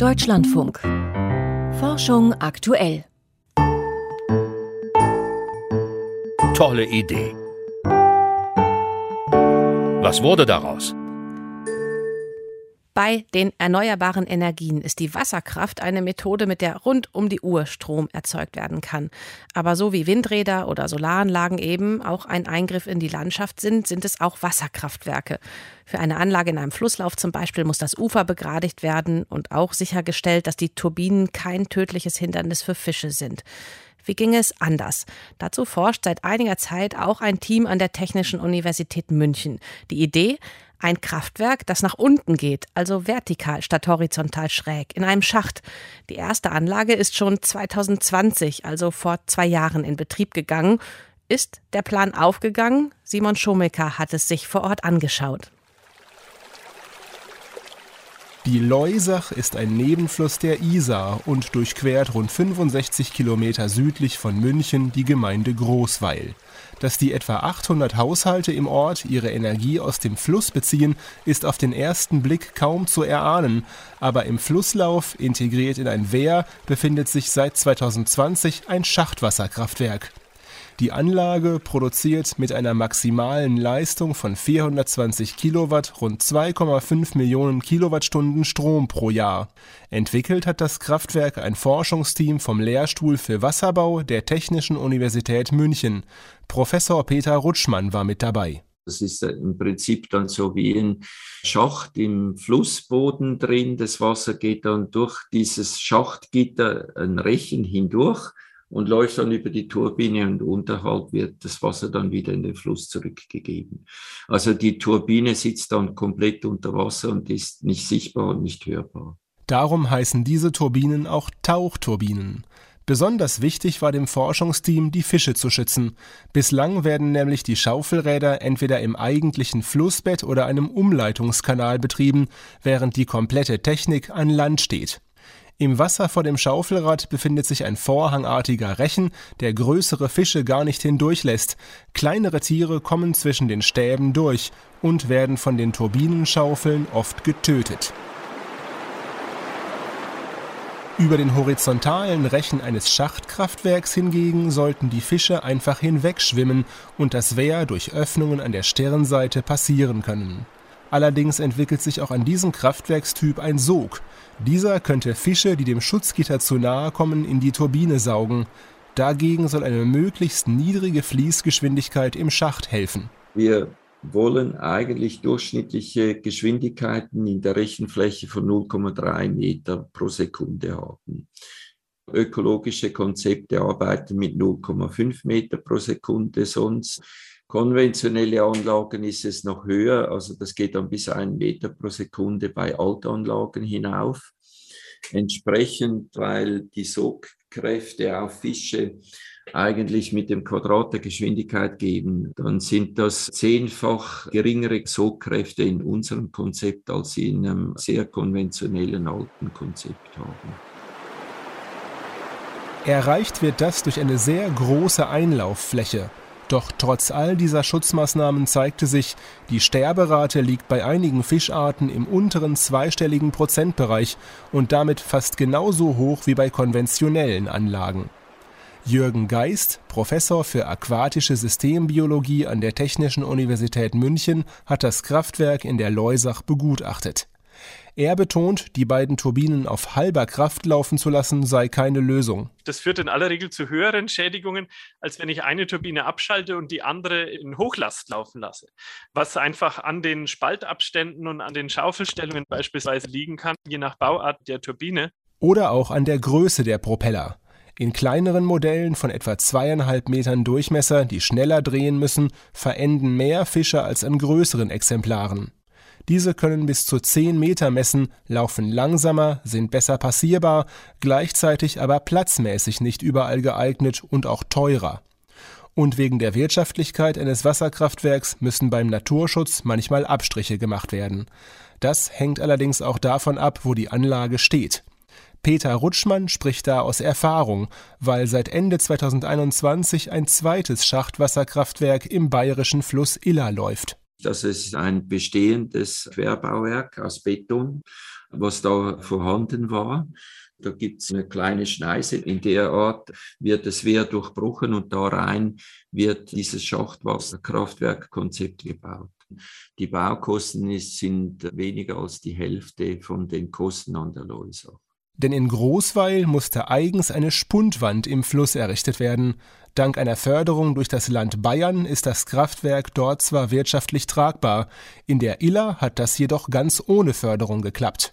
Deutschlandfunk. Forschung aktuell. Tolle Idee. Was wurde daraus? Bei den erneuerbaren Energien ist die Wasserkraft eine Methode, mit der rund um die Uhr Strom erzeugt werden kann. Aber so wie Windräder oder Solaranlagen eben auch ein Eingriff in die Landschaft sind, sind es auch Wasserkraftwerke. Für eine Anlage in einem Flusslauf zum Beispiel muss das Ufer begradigt werden und auch sichergestellt, dass die Turbinen kein tödliches Hindernis für Fische sind. Wie ging es anders? Dazu forscht seit einiger Zeit auch ein Team an der Technischen Universität München. Die Idee, ein Kraftwerk, das nach unten geht, also vertikal statt horizontal schräg, in einem Schacht. Die erste Anlage ist schon 2020, also vor zwei Jahren, in Betrieb gegangen. Ist der Plan aufgegangen? Simon Schomecker hat es sich vor Ort angeschaut. Die Loisach ist ein Nebenfluss der Isar und durchquert rund 65 Kilometer südlich von München die Gemeinde Großweil. Dass die etwa 800 Haushalte im Ort ihre Energie aus dem Fluss beziehen, ist auf den ersten Blick kaum zu erahnen, aber im Flusslauf, integriert in ein Wehr, befindet sich seit 2020 ein Schachtwasserkraftwerk. Die Anlage produziert mit einer maximalen Leistung von 420 Kilowatt rund 2,5 Millionen Kilowattstunden Strom pro Jahr. Entwickelt hat das Kraftwerk ein Forschungsteam vom Lehrstuhl für Wasserbau der Technischen Universität München. Professor Peter Rutschmann war mit dabei. Das ist im Prinzip dann so wie ein Schacht im Flussboden drin. Das Wasser geht dann durch dieses Schachtgitter ein Rechen hindurch und läuft dann über die Turbine und unterhalb wird das Wasser dann wieder in den Fluss zurückgegeben. Also die Turbine sitzt dann komplett unter Wasser und ist nicht sichtbar und nicht hörbar. Darum heißen diese Turbinen auch Tauchturbinen. Besonders wichtig war dem Forschungsteam, die Fische zu schützen. Bislang werden nämlich die Schaufelräder entweder im eigentlichen Flussbett oder einem Umleitungskanal betrieben, während die komplette Technik an Land steht. Im Wasser vor dem Schaufelrad befindet sich ein vorhangartiger Rechen, der größere Fische gar nicht hindurchlässt. Kleinere Tiere kommen zwischen den Stäben durch und werden von den Turbinenschaufeln oft getötet. Über den horizontalen Rechen eines Schachtkraftwerks hingegen sollten die Fische einfach hinwegschwimmen und das Wehr durch Öffnungen an der Stirnseite passieren können. Allerdings entwickelt sich auch an diesem Kraftwerkstyp ein Sog. Dieser könnte Fische, die dem Schutzgitter zu nahe kommen, in die Turbine saugen. Dagegen soll eine möglichst niedrige Fließgeschwindigkeit im Schacht helfen. Wir wollen eigentlich durchschnittliche Geschwindigkeiten in der Rechenfläche von 0,3 Meter pro Sekunde haben. Ökologische Konzepte arbeiten mit 0,5 Meter pro Sekunde, sonst Konventionelle Anlagen ist es noch höher, also das geht dann bis ein Meter pro Sekunde bei Altanlagen hinauf. Entsprechend, weil die Sogkräfte auf Fische eigentlich mit dem Quadrat der Geschwindigkeit geben, dann sind das zehnfach geringere Sogkräfte in unserem Konzept, als sie in einem sehr konventionellen alten Konzept haben. Erreicht wird das durch eine sehr große Einlauffläche. Doch trotz all dieser Schutzmaßnahmen zeigte sich, die Sterberate liegt bei einigen Fischarten im unteren zweistelligen Prozentbereich und damit fast genauso hoch wie bei konventionellen Anlagen. Jürgen Geist, Professor für aquatische Systembiologie an der Technischen Universität München, hat das Kraftwerk in der Leusach begutachtet. Er betont, die beiden Turbinen auf halber Kraft laufen zu lassen, sei keine Lösung. Das führt in aller Regel zu höheren Schädigungen, als wenn ich eine Turbine abschalte und die andere in Hochlast laufen lasse. Was einfach an den Spaltabständen und an den Schaufelstellungen beispielsweise liegen kann, je nach Bauart der Turbine. Oder auch an der Größe der Propeller. In kleineren Modellen von etwa zweieinhalb Metern Durchmesser, die schneller drehen müssen, verenden mehr Fische als an größeren Exemplaren. Diese können bis zu 10 Meter messen, laufen langsamer, sind besser passierbar, gleichzeitig aber platzmäßig nicht überall geeignet und auch teurer. Und wegen der Wirtschaftlichkeit eines Wasserkraftwerks müssen beim Naturschutz manchmal Abstriche gemacht werden. Das hängt allerdings auch davon ab, wo die Anlage steht. Peter Rutschmann spricht da aus Erfahrung, weil seit Ende 2021 ein zweites Schachtwasserkraftwerk im bayerischen Fluss Iller läuft. Das ist ein bestehendes Querbauwerk aus Beton. was da vorhanden war. Da gibt es eine kleine Schneise. In der Art wird das Wehr durchbrochen und da rein wird dieses Schachtwasserkraftwerkkonzept gebaut. Die Baukosten sind weniger als die Hälfte von den Kosten an der Loisach. Denn in Großweil musste eigens eine Spundwand im Fluss errichtet werden. Dank einer Förderung durch das Land Bayern ist das Kraftwerk dort zwar wirtschaftlich tragbar, in der Iller hat das jedoch ganz ohne Förderung geklappt.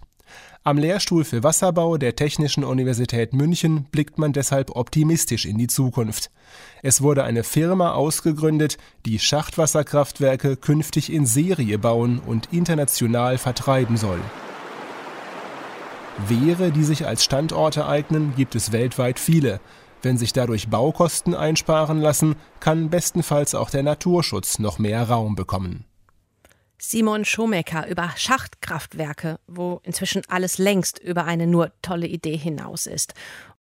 Am Lehrstuhl für Wasserbau der Technischen Universität München blickt man deshalb optimistisch in die Zukunft. Es wurde eine Firma ausgegründet, die Schachtwasserkraftwerke künftig in Serie bauen und international vertreiben soll. Wehre, die sich als Standorte eignen, gibt es weltweit viele. Wenn sich dadurch Baukosten einsparen lassen, kann bestenfalls auch der Naturschutz noch mehr Raum bekommen. Simon Schomecker über Schachtkraftwerke, wo inzwischen alles längst über eine nur tolle Idee hinaus ist.